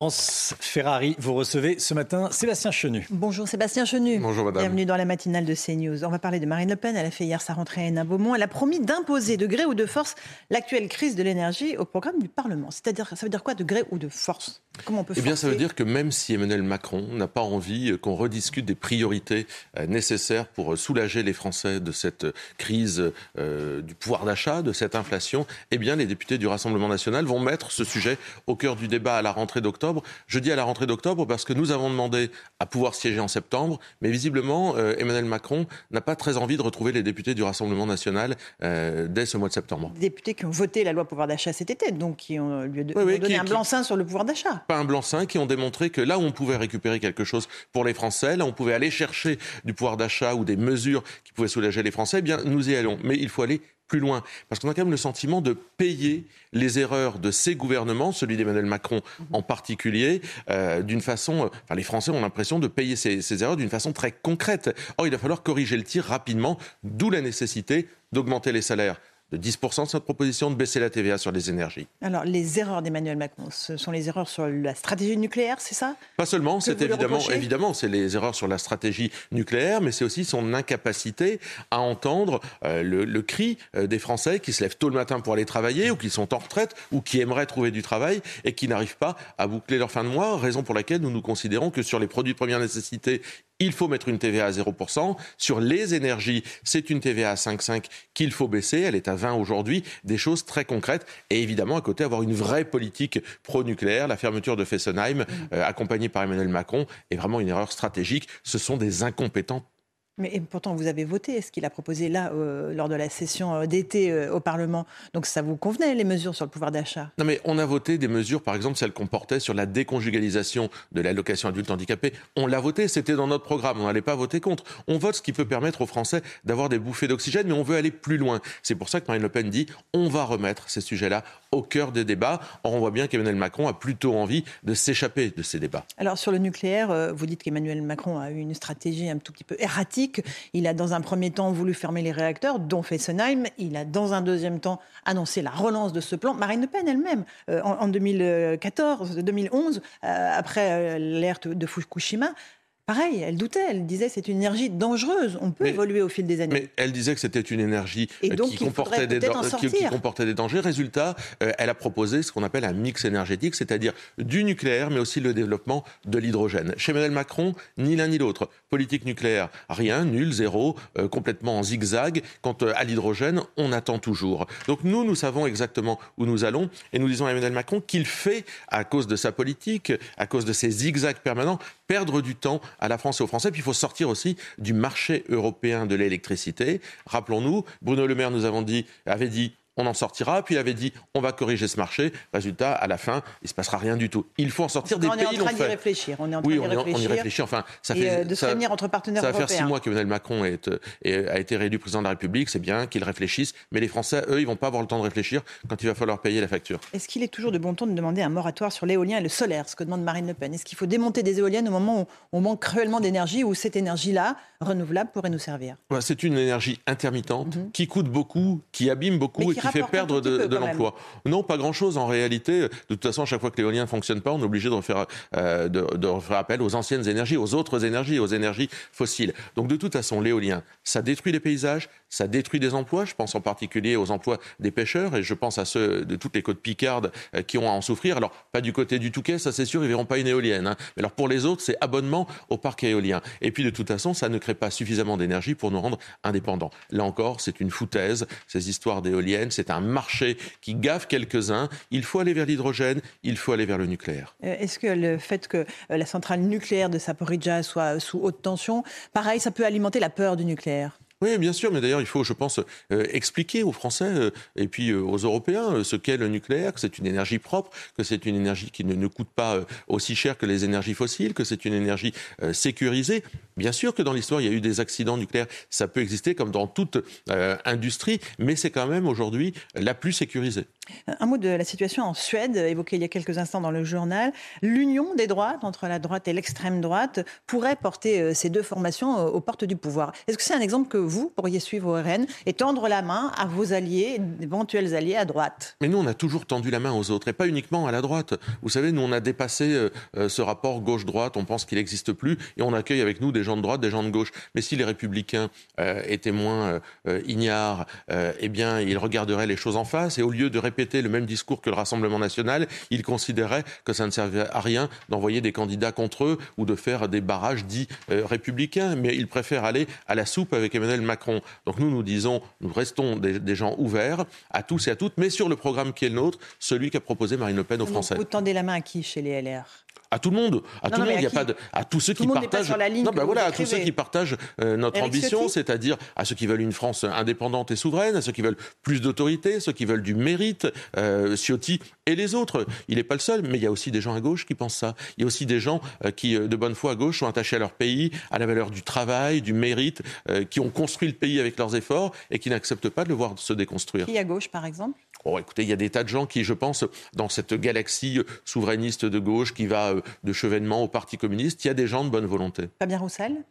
Ferrari, vous recevez ce matin Sébastien Chenu. Bonjour Sébastien Chenu. Bonjour madame. Bienvenue dans la matinale de CNews. On va parler de Marine Le Pen. Elle a fait hier sa rentrée à Hénin-Beaumont. Elle a promis d'imposer de gré ou de force l'actuelle crise de l'énergie au programme du Parlement. C'est-à-dire, ça veut dire quoi de gré ou de force? Comment on peut Eh bien, ça veut dire que même si Emmanuel Macron n'a pas envie euh, qu'on rediscute des priorités euh, nécessaires pour euh, soulager les Français de cette crise du pouvoir d'achat, de cette inflation, eh bien, les députés du Rassemblement national vont mettre ce sujet au cœur du débat à la rentrée d'octobre je dis à la rentrée d'octobre parce que nous avons demandé à pouvoir siéger en septembre, mais visiblement, euh, Emmanuel Macron n'a pas très envie de retrouver les députés du Rassemblement national euh, dès ce mois de septembre. Des députés qui ont voté la loi pouvoir d'achat cet été, donc qui ont, lui donné un blanc-seing sur le pouvoir d'achat. Pas un blanc-seing, qui ont démontré que là où on pouvait récupérer quelque chose pour les Français, là où on pouvait aller chercher du pouvoir d'achat ou des mesures qui pouvaient soulager les Français, eh bien nous y allons. Mais il faut aller plus loin. Parce qu'on a quand même le sentiment de payer les erreurs de ces gouvernements, celui d'Emmanuel Macron en particulier, euh, d'une façon. Euh, enfin, les Français ont l'impression de payer ces, ces erreurs d'une façon très concrète. Or, il va falloir corriger le tir rapidement, d'où la nécessité d'augmenter les salaires de 10% de cette proposition de baisser la TVA sur les énergies. Alors, les erreurs d'Emmanuel Macron, ce sont les erreurs sur la stratégie nucléaire, c'est ça? Pas seulement, c'est évidemment, évidemment, c'est les erreurs sur la stratégie nucléaire, mais c'est aussi son incapacité à entendre euh, le, cri euh, des Français qui se lèvent tôt le matin pour aller travailler, ou qui sont en retraite, ou qui aimeraient trouver du travail, et qui n'arrivent pas à boucler leur fin de mois, raison pour laquelle nous nous considérons que sur les produits de première nécessité, il faut mettre une TVA à 0%. Sur les énergies, c'est une TVA à 5,5 qu'il faut baisser. Elle est à 20 aujourd'hui. Des choses très concrètes. Et évidemment, à côté, avoir une vraie politique pro-nucléaire. La fermeture de Fessenheim, euh, accompagnée par Emmanuel Macron, est vraiment une erreur stratégique. Ce sont des incompétents mais pourtant, vous avez voté ce qu'il a proposé là, euh, lors de la session euh, d'été euh, au Parlement? Donc ça vous convenait, les mesures sur le pouvoir d'achat? Non, mais on a voté des mesures, par exemple, celles qu'on portait sur la déconjugalisation de l'allocation adulte handicapé. On l'a voté, c'était dans notre programme, on n'allait pas voter contre. On vote ce qui peut permettre aux Français d'avoir des bouffées d'oxygène, mais on veut aller plus loin. C'est pour ça que Marine Le Pen dit on va remettre ces sujets-là au cœur des débats. Or, on voit bien qu'Emmanuel Macron a plutôt envie de s'échapper de ces débats. Alors, sur le nucléaire, vous dites qu'Emmanuel Macron a eu une stratégie un tout petit peu erratique il a dans un premier temps voulu fermer les réacteurs, dont Fessenheim. Il a dans un deuxième temps annoncé la relance de ce plan. Marine Le Pen elle-même, euh, en, 2014, 2011, euh, après euh, l'alerte de Fukushima, Pareil, elle doutait, elle disait c'est une énergie dangereuse, on peut évoluer au fil des années. Mais elle disait que c'était une énergie euh, qui, comportait des qui, comportait des dangers. Résultat, euh, elle a proposé ce qu'on appelle un mix énergétique, c'est-à-dire du nucléaire, mais aussi le développement de l'hydrogène. Chez Emmanuel Macron, ni l'un ni l'autre. Politique nucléaire, rien, nul, zéro, euh, complètement en zigzag. Quant à l'hydrogène, on attend toujours. Donc nous, nous savons exactement où nous allons, et nous disons à Emmanuel Macron qu'il fait, à cause de sa politique, à cause de ses zigzags permanents, perdre du temps à la France et aux Français. Puis il faut sortir aussi du marché européen de l'électricité. Rappelons-nous, Bruno Le Maire nous avons dit, avait dit on en sortira. Puis il avait dit, on va corriger ce marché. Résultat, à la fin, il ne se passera rien du tout. Il faut en sortir. Des on pays est en train d'y réfléchir. On est en train oui, on, réfléchir. on y réfléchit. Enfin, ça fait euh, de se réunir entre partenaires ça va faire six mois qu'Emmanuel Macron est, a été réélu président de la République. C'est bien qu'il réfléchisse, mais les Français, eux, ils vont pas avoir le temps de réfléchir quand il va falloir payer la facture. Est-ce qu'il est toujours de bon ton de demander un moratoire sur l'éolien et le solaire, ce que demande Marine Le Pen? Est-ce qu'il faut démonter des éoliennes au moment où on manque cruellement d'énergie, où cette énergie-là renouvelable pourrait nous servir? C'est une énergie intermittente mhm. qui coûte beaucoup, qui abîme beaucoup et qui, fait perdre de, de l'emploi. Non, pas grand-chose en réalité. De toute façon, à chaque fois que l'éolien ne fonctionne pas, on est obligé de refaire, euh, de, de refaire appel aux anciennes énergies, aux autres énergies, aux énergies fossiles. Donc de toute façon, l'éolien, ça détruit les paysages, ça détruit des emplois. Je pense en particulier aux emplois des pêcheurs et je pense à ceux de toutes les côtes picardes euh, qui ont à en souffrir. Alors, pas du côté du Touquet, ça c'est sûr, ils verront pas une éolienne. Hein. Mais alors pour les autres, c'est abonnement au parc éolien. Et puis de toute façon, ça ne crée pas suffisamment d'énergie pour nous rendre indépendants. Là encore, c'est une foutaise, ces histoires d'éoliennes. C'est un marché qui gaffe quelques-uns. Il faut aller vers l'hydrogène, il faut aller vers le nucléaire. Euh, est-ce que le fait que euh, la centrale nucléaire de Saporidja soit sous haute tension, pareil, ça peut alimenter la peur du nucléaire? Oui, bien sûr, mais d'ailleurs, il faut, je pense, euh, expliquer aux Français euh, et puis euh, aux Européens ce qu'est le nucléaire, que c'est une énergie propre, que c'est une énergie qui ne, ne coûte pas aussi cher que les énergies fossiles, que c'est une énergie sécurisée. Bien sûr que dans l'histoire, il y a eu des accidents nucléaires, ça peut exister comme dans toute industrie, mais c'est quand même aujourd'hui la plus sécurisée. Un mot de la situation en Suède, évoquée il y a quelques instants dans le journal. L'union des droites, entre la droite et l'extrême droite, pourrait porter ces deux formations aux portes du pouvoir. Est-ce que c'est un exemple que vous pourriez suivre au RN et tendre la main à vos alliés, éventuels alliés à droite? Mais nous, on a toujours tendu la main aux autres, et pas uniquement à la droite. Vous savez, nous, on a dépassé euh, euh, ce rapport gauche-droite, on pense qu'il n'existe plus, et on accueille avec nous des gens de droite, des gens de gauche. Mais si les républicains euh, étaient moins ignares, eh bien, ils regarderaient les choses en face, et au lieu de répéter le même discours que le Rassemblement national, ils considéraient que ça ne servait à rien d'envoyer des candidats contre eux ou de faire des barrages dits républicains, mais ils préfèrent aller à la soupe avec Emmanuel Macron. Donc nous, nous disons, nous restons des, gens ouverts à tous et à toutes, mais sur le programme qui est le nôtre, celui qu'a proposé Marine Le Pen aux Français. Vous tendez la main à qui chez les LR à tout le monde, à tout le monde. Il y a pas de, à tous ceux qui partagent. non, ben voilà, à tous ceux qui partagent euh, notre ambition, c'est-à-dire à ceux qui veulent une France indépendante et souveraine, à ceux qui veulent plus d'autorité, ceux qui veulent du mérite, euh, Ciotti et les autres. Il n'est pas le seul, mais il y a aussi des gens à gauche qui pensent ça. Il y a aussi des gens euh, qui, de bonne foi à gauche, sont attachés à leur pays, à la valeur du travail, du mérite, qui ont construit le pays avec leurs efforts et qui n'acceptent pas de le voir se déconstruire. Qui à gauche, par exemple? Oh, écoutez, il y a des tas de gens qui, je pense, dans cette galaxie souverainiste de gauche qui va de Chevènement au Parti communiste, il y a des gens de bonne volonté. Fabien Roussel?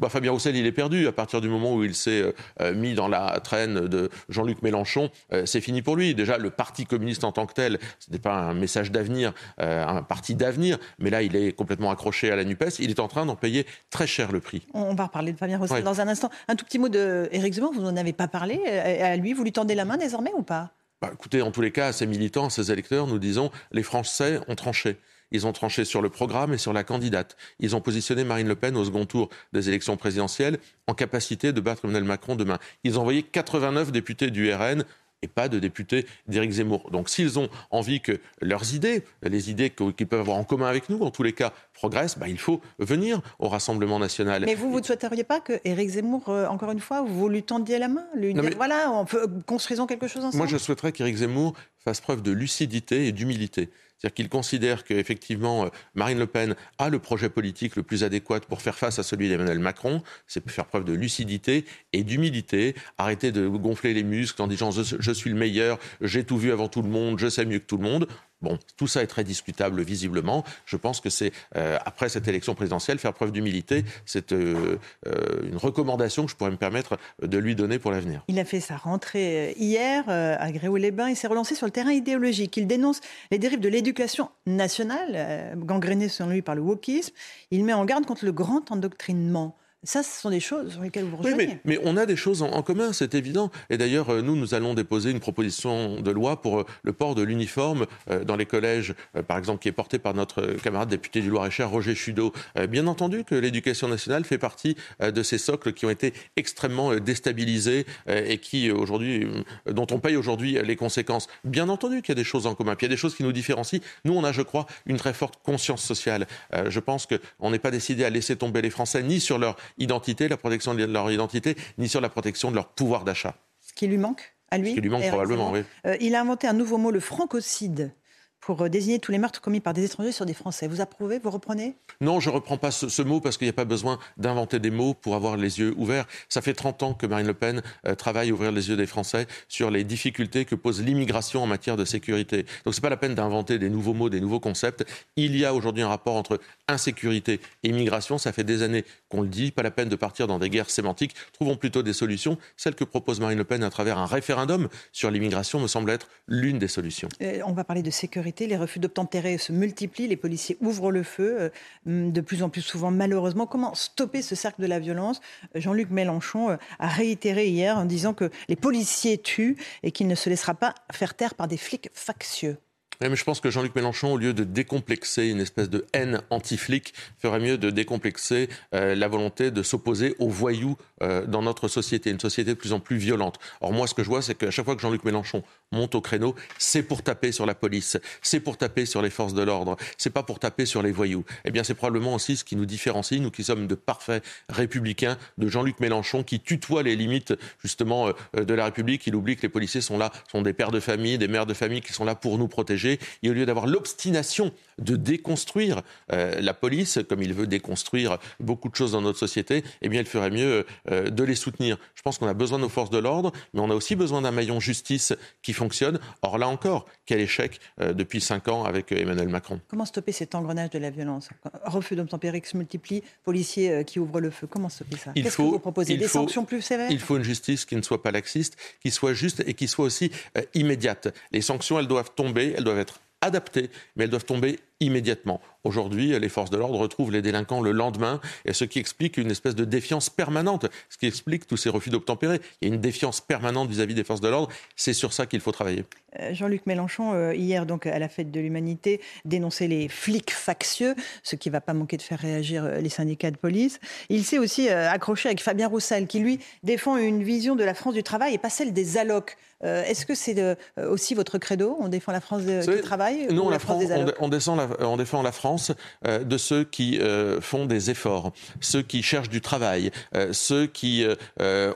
Bah, Fabien Roussel, il est perdu. À partir du moment où il s'est euh, euh, mis dans la traîne de Jean-Luc Mélenchon, euh, c'est fini pour lui. Déjà, le Parti communiste en tant que tel, ce n'est pas un message d'avenir, un parti d'avenir, mais là, il est complètement accroché à la NUPES. Il est en train d'en payer très cher le prix. On va reparler de Fabien Roussel dans un instant. Un tout petit mot d'Éric Zemmour, vous n'en avez pas parlé. À lui, vous lui tendez la main désormais ou pas? Bah, Écoutez, en tous les cas, à ses militants, à ses électeurs, nous disons les Français ont tranché. Ils ont tranché sur le programme et sur la candidate. Ils ont positionné Marine Le Pen au second tour des élections présidentielles en capacité de battre Emmanuel Macron demain. Ils ont envoyé 89 députés du RN et pas de députés d'Éric Zemmour. Donc s'ils ont envie que leurs idées, les idées qu'ils peuvent avoir en commun avec nous, en tous les cas, progressent, bah, il faut venir au Rassemblement national. Mais vous, vous ne souhaiteriez pas que Éric Zemmour, euh, encore une fois, vous lui tendiez la main lui dire, voilà, on peut, construisons quelque chose ensemble Moi, je souhaiterais qu'Éric Zemmour fasse preuve de lucidité et d'humilité. C'est-à-dire qu'il considère qu'effectivement, euh, Marine Le Pen a le projet politique le plus adéquat pour faire face à celui d'Emmanuel Macron. C'est faire preuve de lucidité et d'humilité. Arrêter de gonfler les muscles en disant je suis le meilleur, j'ai tout vu avant tout le monde, je sais mieux que tout le monde. Bon, tout ça est très discutable visiblement. Je pense que c'est, euh, après cette élection présidentielle, faire preuve d'humilité. C'est euh, euh, une recommandation que je pourrais me permettre de lui donner pour l'avenir. Il a fait sa rentrée hier à Gréoux-les-Bains. Il s'est relancé sur le terrain idéologique. Il dénonce les dérives de l'éducation nationale, gangrénée selon lui par le wokisme. Il met en garde contre le grand endoctrinement. Ça, ce sont des choses sur lesquelles vous rejoignez. Oui, mais, on a des choses en, commun, c'est évident. Et d'ailleurs, euh, nous, nous allons déposer une proposition de loi pour euh, le port de l'uniforme euh, dans les collèges, par exemple, qui est porté par notre camarade député du Loir-et-Cher, Roger Chudeau. Bien entendu que l'éducation nationale fait partie de ces socles qui ont été extrêmement déstabilisés et qui, aujourd'hui, dont on paye aujourd'hui les conséquences. Bien entendu qu'il y a des choses en commun. Puis il y a des choses qui nous différencient. Nous, on a, je crois, une très forte conscience sociale. Je pense qu'on n'est pas décidé à laisser tomber les Français ni sur leur identité, la protection de leur identité, ni sur la protection de leur pouvoir d'achat. Ce qui lui manque à lui Ce qui lui manque probablement, oui. Euh, il a inventé un nouveau mot, le francocide pour euh, désigner tous les meurtres commis par des étrangers sur des Français. Vous approuvez Vous reprenez? Non, je ne reprends pas ce, mot parce qu'il n'y a pas besoin d'inventer des mots pour avoir les yeux ouverts. Ça fait 30 ans que Marine Le Pen euh, travaille à ouvrir les yeux des Français sur les difficultés que pose l'immigration en matière de sécurité. Donc ce n'est pas la peine d'inventer des nouveaux mots, des nouveaux concepts. Il y a aujourd'hui un rapport entre insécurité et immigration. Ça fait des années qu'on le dit. Pas la peine de partir dans des guerres sémantiques. Trouvons plutôt des solutions. Celle que propose Marine Le Pen à travers un référendum sur l'immigration me semble être l'une des solutions. Euh, on va parler de sécurité les refus d'obtempérer se multiplient, les policiers ouvrent le feu euh, de plus en plus souvent malheureusement. Comment stopper ce cercle de la violence? Jean-Luc Mélenchon euh, a réitéré hier en disant que les policiers tuent et qu'il ne se laissera pas faire taire par des flics factieux. mais je pense que Jean-Luc Mélenchon, au lieu de décomplexer une espèce de haine anti-flic, ferait mieux de décomplexer euh, la volonté de s'opposer aux voyous dans notre société, une société de plus en plus violente. Or, moi, ce que je vois, c'est qu'à chaque fois que Jean-Luc Mélenchon monte au créneau, c'est pour taper sur la police, c'est pour taper sur les forces de l'ordre, c'est pas pour taper sur les voyous. Eh bien, c'est probablement aussi ce qui nous différencie, nous qui sommes de parfaits républicains, de Jean-Luc Mélenchon qui tutoie les limites justement euh, de la République. Il oublie que les policiers sont là, sont des pères de famille, des mères de famille qui sont là pour nous protéger. Et au lieu d'avoir l'obstination de déconstruire euh, la police, comme il veut déconstruire beaucoup de choses dans notre société, eh bien, il ferait mieux euh, de les soutenir. Je pense qu'on a besoin de nos forces de l'ordre, mais on a aussi besoin d'un maillon justice qui fonctionne. Or, là encore, quel échec euh, depuis cinq ans avec Emmanuel Macron. Comment stopper cet engrenage de la violence? Refus d'obtempérer qui se multiplie, policiers qui ouvrent le feu. Comment stopper ça? Qu'est-ce que vous proposez? Des sanctions plus sévères? Il faut une justice qui ne soit pas laxiste, qui soit juste et qui soit aussi immédiate. Les sanctions, elles doivent tomber, elles doivent être adaptées, mais elles doivent tomber immédiatement. Aujourd'hui, les forces de l'ordre retrouvent les délinquants le lendemain, et ce qui explique une espèce de défiance permanente, ce qui explique tous ces refus d'obtempérer. Il y a une défiance permanente vis-à-vis des forces de l'ordre. C'est sur ça qu'il faut travailler. Euh, Jean-Luc Mélenchon, euh, hier donc à la fête de l'humanité, dénonçait les flics factieux, ce qui ne va pas manquer de faire réagir euh, les syndicats de police. Il s'est aussi accroché avec Fabien Roussel, qui lui défend une vision de la France du travail et pas celle des allocs. Est-ce que c'est aussi votre credo? On défend la France du travail Non, ou la, France, des allocs? on, descend la, on défend la France euh, de ceux qui euh, font des efforts, ceux qui cherchent du travail, euh, ceux qui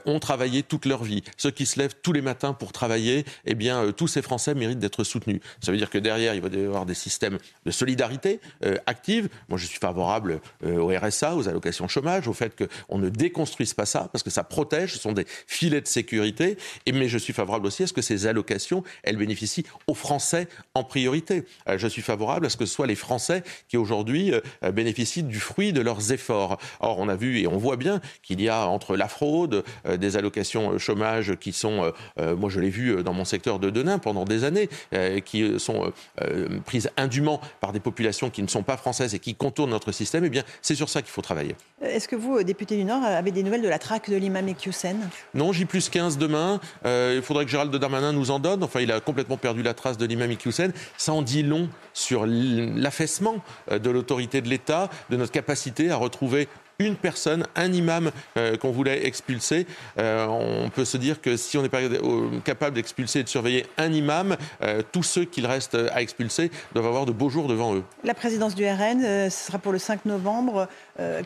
ont travaillé toute leur vie, ceux qui se lèvent tous les matins pour travailler. Eh bien, tous ces Français méritent d'être soutenus. Ça veut dire que derrière, il va y avoir des systèmes de solidarité active. Moi, je suis favorable au RSA, aux allocations chômage, au fait qu'on ne déconstruise pas ça, parce que ça protège, ce sont des filets de sécurité. Et, mais je suis favorable aussi à ce que ces allocations, elles bénéficient aux Français en priorité. je suis favorable à ce que soit les Français qui aujourd'hui euh, bénéficient du fruit de leurs efforts. Or, on a vu et on voit bien qu'il y a entre la fraude, euh, des allocations euh, chômage qui sont, moi je l'ai vu dans mon secteur de Denain pendant des années, qui sont prises indûment par des populations qui ne sont pas françaises et qui contournent notre système, eh bien c'est sur ça qu'il faut travailler. Est-ce que vous, député du Nord, avez des nouvelles de la traque de l'imam Ekyusen? Non, J plus 15 demain. il faudrait que Gérald Darmanin nous en donne. Enfin, il a complètement perdu la trace de l'imam Ekyusen. Ça en dit long sur l'affaissement euh, de l'autorité de l'État, de notre capacité à retrouver une personne, un imam euh, qu'on voulait expulser. Euh, on peut se dire que si on n'est pas capable d'expulser et de surveiller un imam, tous ceux qu'il reste à expulser doivent avoir de beaux jours devant eux. La présidence du RN, ce sera pour le 5 novembre. Euh,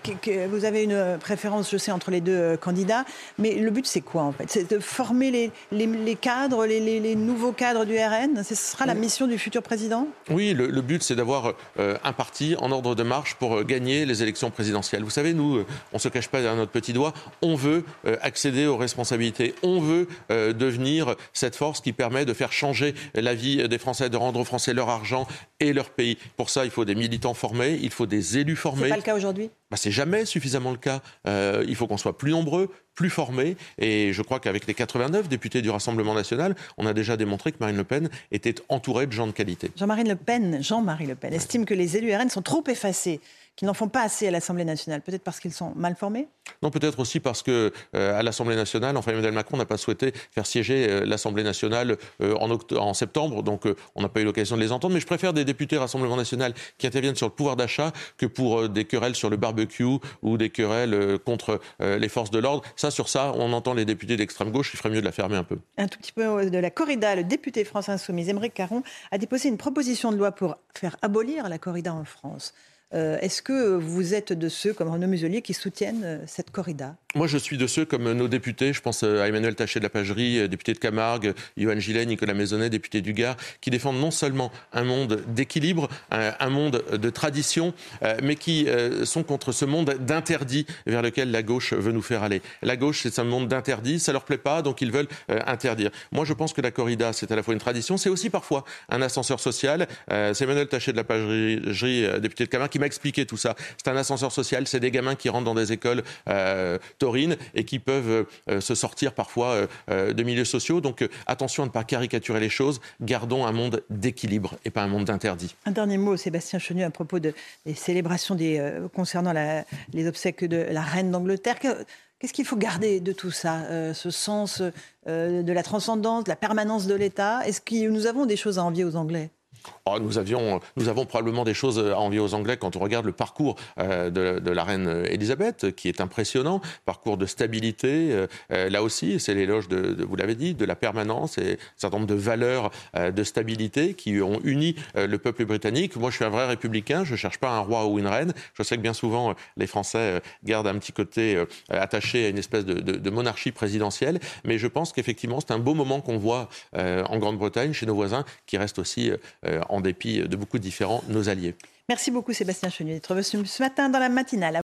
vous avez une préférence, je sais, entre les deux euh, candidats, mais le but, c'est quoi en fait? C'est de former les, les, cadres, les, nouveaux cadres du RN Ce sera la mission du futur président? Oui, le, but, c'est d'avoir euh, un parti en ordre de marche pour gagner les élections présidentielles. Vous savez, nous, on ne se cache pas derrière notre petit doigt, on veut accéder aux responsabilités, on veut devenir cette force qui permet de faire changer la vie des Français, de rendre aux Français leur argent et leur pays. Pour ça, il faut des militants formés, il faut des élus formés. C'est pas le cas aujourd'hui? Bah, c'est jamais suffisamment le cas. Euh, il faut qu'on soit plus nombreux, plus formés. Et je crois qu'avec les 89 députés du Rassemblement national, on a déjà démontré que Marine Le Pen était entourée de gens de qualité. Jean-Marie Le Pen, Jean-Marie Le Pen estime que les élus RN sont trop effacés qu'ils n'en font pas assez à l'Assemblée nationale Peut-être parce qu'ils sont mal formés? Non, peut-être aussi parce que euh, à l'Assemblée nationale, enfin Emmanuel Macron n'a pas souhaité faire siéger euh, l'Assemblée nationale euh, en, en, septembre, donc on n'a pas eu l'occasion de les entendre. Mais je préfère des députés Rassemblement national qui interviennent sur le pouvoir d'achat que pour des querelles sur le barbecue ou des querelles contre les forces de l'ordre. Ça, sur ça, on entend les députés d'extrême gauche. Il ferait mieux de la fermer un peu. Un tout petit peu de la corrida. Le député France Insoumise, Émeric Caron, a déposé une proposition de loi pour faire abolir la corrida en France. Euh, est-ce que vous êtes de ceux, comme Renaud Muselier, qui soutiennent euh, cette corrida? Moi, je suis de ceux, comme nos députés, je pense euh, à Emmanuel Taché de la Pagerie, député de Camargue, Yohann Gillet, Nicolas Maisonnet, député du Gard, qui défendent non seulement un monde d'équilibre, un, monde de tradition, mais qui sont contre ce monde d'interdit vers lequel la gauche veut nous faire aller. La gauche, c'est un monde d'interdit, ça leur plaît pas, donc ils veulent interdire. Moi, je pense que la corrida, c'est à la fois une tradition, c'est aussi parfois un ascenseur social. c'est Emmanuel Taché de la Pagerie, député de Camargue, qui m'a expliqué tout ça. C'est un ascenseur social, c'est des gamins qui rentrent dans des écoles euh, taurines et qui peuvent euh, se sortir parfois euh, de milieux sociaux. Donc attention à ne pas caricaturer les choses, gardons un monde d'équilibre et pas un monde d'interdit. Un dernier mot, Sébastien Chenu, à propos des célébrations concernant les obsèques de la reine d'Angleterre. Qu'est-ce qu'il faut garder de tout ça Ce sens de la transcendance, de la permanence de l'État? Est-ce que nous avons des choses à envier aux Anglais? Oh, nous, avions, nous avons probablement des choses à envier aux Anglais quand on regarde le parcours de, de, la reine Elisabeth, qui est impressionnant, parcours de stabilité, là aussi, c'est l'éloge de, vous l'avez dit, de la permanence et un certain nombre de valeurs de stabilité qui ont uni le peuple britannique. Moi, je suis un vrai républicain, je ne cherche pas un roi ou une reine. Je sais que bien souvent, les Français gardent un petit côté attaché à une espèce de, de monarchie présidentielle, mais je pense qu'effectivement, c'est un beau moment qu'on voit en Grande-Bretagne, chez nos voisins, qui restent aussi, en dépit de beaucoup de différents, nos alliés. Merci beaucoup Sébastien Chenu d'être venu ce matin dans la matinale.